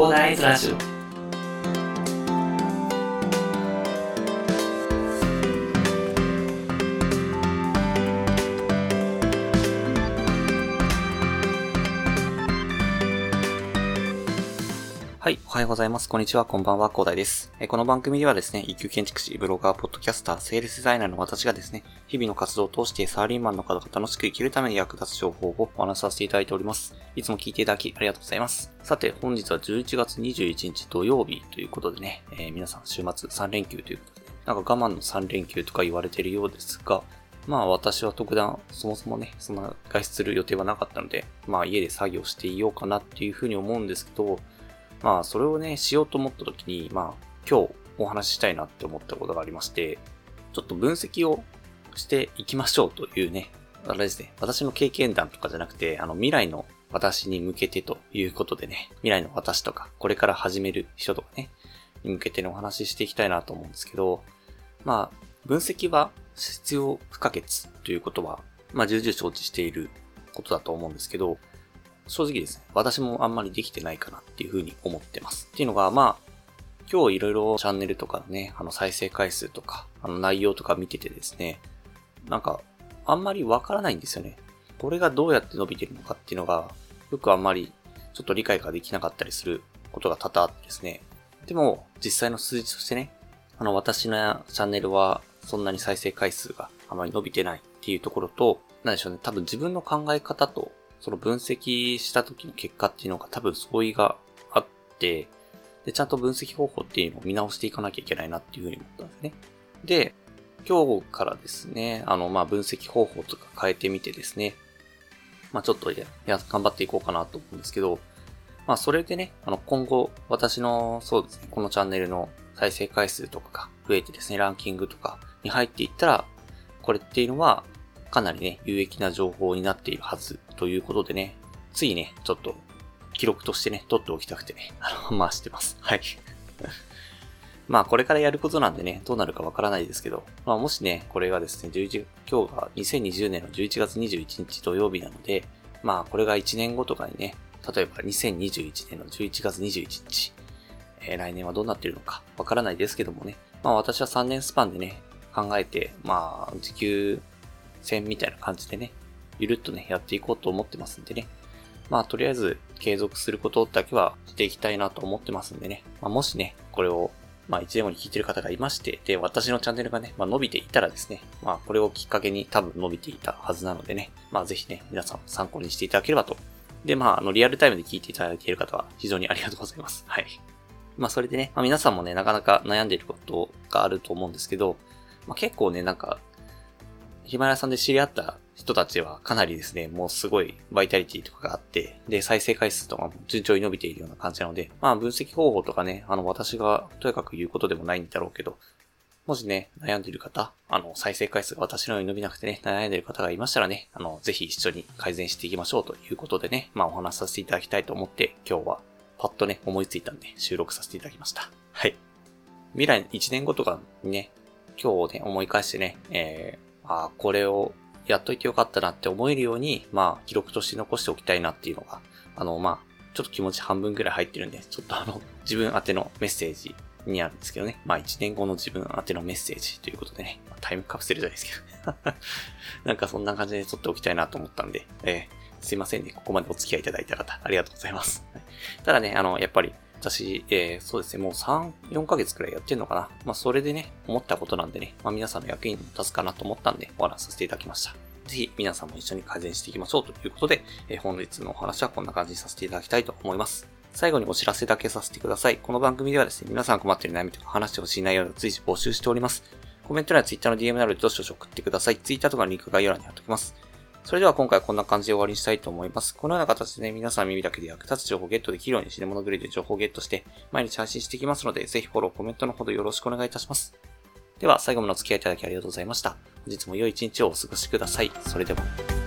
広大ズラジオはい。おはようございます。こんにちは。こんばんは。広大です。えこの番組ではですね、一級建築士、ブロガー、ポッドキャスター、セールスデザイナーの私がですね、日々の活動を通してサラリーマンの方が楽しく生きるために役立つ情報をお話しさせていただいております。いつも聞いていただきありがとうございます。さて、本日は11月21日土曜日ということでね、えー皆さん週末3連休ということで、なんか我慢の3連休とか言われているようですが、まあ私は特段そもそもね、そんな外出する予定はなかったので、まあ家で作業していようかなっていうふうに思うんですけど、まあ、それをね、しようと思った時に、まあ、今日お話ししたいなって思ったことがありまして、ちょっと分析をしていきましょうというね、あれですね、私の経験談とかじゃなくて、あの、未来の私に向けてということでね、未来の私とか、これから始める人とかね、に向けてのお話ししていきたいなと思うんですけど、まあ、分析は必要不可欠ということは、まあ、重々承知していることだと思うんですけど、正直ですね、私もあんまりできてないかなっていうふうに思ってます。っていうのが、まあ、今日いろいろチャンネルとかね、あの再生回数とか、あの内容とか見ててですね、なんか、あんまりわからないんですよね。これがどうやって伸びてるのかっていうのが、よくあんまりちょっと理解ができなかったりすることが多々あってですね。でも、実際の数字としてね、あの、私のチャンネルはそんなに再生回数があまり伸びてないっていうところと、なんでしょうね、多分自分の考え方とその分析した時の結果っていうのが多分相違があって、で、ちゃんと分析方法っていうのを見直していかなきゃいけないなっていうふうに思ったんですね。で、今日からですね、あの、まあ、分析方法とか変えてみてですね、まあ、ちょっとや、や頑張っていこうかなと思うんですけど、まあ、それでね、あの、今後、私の、そうですね、このチャンネルの再生回数とかが増えてですね、ランキングとかに入っていったら、これっていうのは、かなりね、有益な情報になっているはずということでね、ついね、ちょっと記録としてね、取っておきたくてね、あの、回してます。はい。まあ、これからやることなんでね、どうなるかわからないですけど、まあ、もしね、これがですね、11、今日が2020年の11月21日土曜日なので、まあ、これが1年後とかにね、例えば2021年の11月21日、えー来年はどうなってるのかわからないですけどもね、まあ、私は3年スパンでね、考えて、まあ、時給戦みたいな感じでね、ゆるっとね、やっていこうと思ってますんでね。まあ、とりあえず継続することだけはしていきたいなと思ってますんでね。まあ、もしね、これを、まあ、1年後に聞いてる方がいまして、で、私のチャンネルがね、まあ、伸びていたらですね、まあ、これをきっかけに多分伸びていたはずなのでね、まあ、ぜひね、皆さん参考にしていただければと。で、まあ、あの、リアルタイムで聞いていただいている方は非常にありがとうございます。はい。まあ、それでね、まあ、皆さんもね、なかなか悩んでいることがあると思うんですけど、まあ、結構ね、なんか、ヒマラさんで知り合った人たちはかなりですね、もうすごいバイタリティとかがあって、で、再生回数とかも順調に伸びているような感じなので、まあ分析方法とかね、あの私がとやかく言うことでもないんだろうけど、もしね、悩んでいる方、あの、再生回数が私のように伸びなくてね、悩んでいる方がいましたらね、あの、ぜひ一緒に改善していきましょうということでね、まあお話しさせていただきたいと思って、今日はパッとね、思いついたんで収録させていただきました。はい。未来1年後とかにね、今日をね、思い返してね、えー、あーこれをやっといてよかったなって思えるように、まあ、記録として残しておきたいなっていうのが、あの、まあ、ちょっと気持ち半分くらい入ってるんで、ちょっとあの、自分宛てのメッセージにあるんですけどね。まあ、1年後の自分宛てのメッセージということでね、まタイムカプセルじゃないですけど。なんかそんな感じで撮っておきたいなと思ったんで、えーすいませんね。ここまでお付き合いいただいた方、ありがとうございます。ただね、あの、やっぱり、私、えーそうですね、もう3、4ヶ月くらいやってんのかな。まあ、それでね、思ったことなんでね、まあ、皆さんの役に立つかなと思ったんで、お話しさせていただきました。ぜひ、皆さんも一緒に改善していきましょうということで、えー本日のお話はこんな感じにさせていただきたいと思います。最後にお知らせだけさせてください。この番組ではですね、皆さん困ってる悩みとか話してほしい内容を随時募集しております。コメント欄や Twitter の DM などでどしどし送ってください。Twitter とかのリンク概要欄に貼っておきます。それでは今回はこんな感じで終わりにしたいと思います。このような形で、皆さん耳だけで役立つ情報をゲットできるように、死ぬ物グリルで情報をゲットして、毎日配信していきますので、ぜひフォロー、コメントのほどよろしくお願いいたします。では、最後までお付き合いいただきありがとうございました。本日も良い一日をお過ごしください。それでは。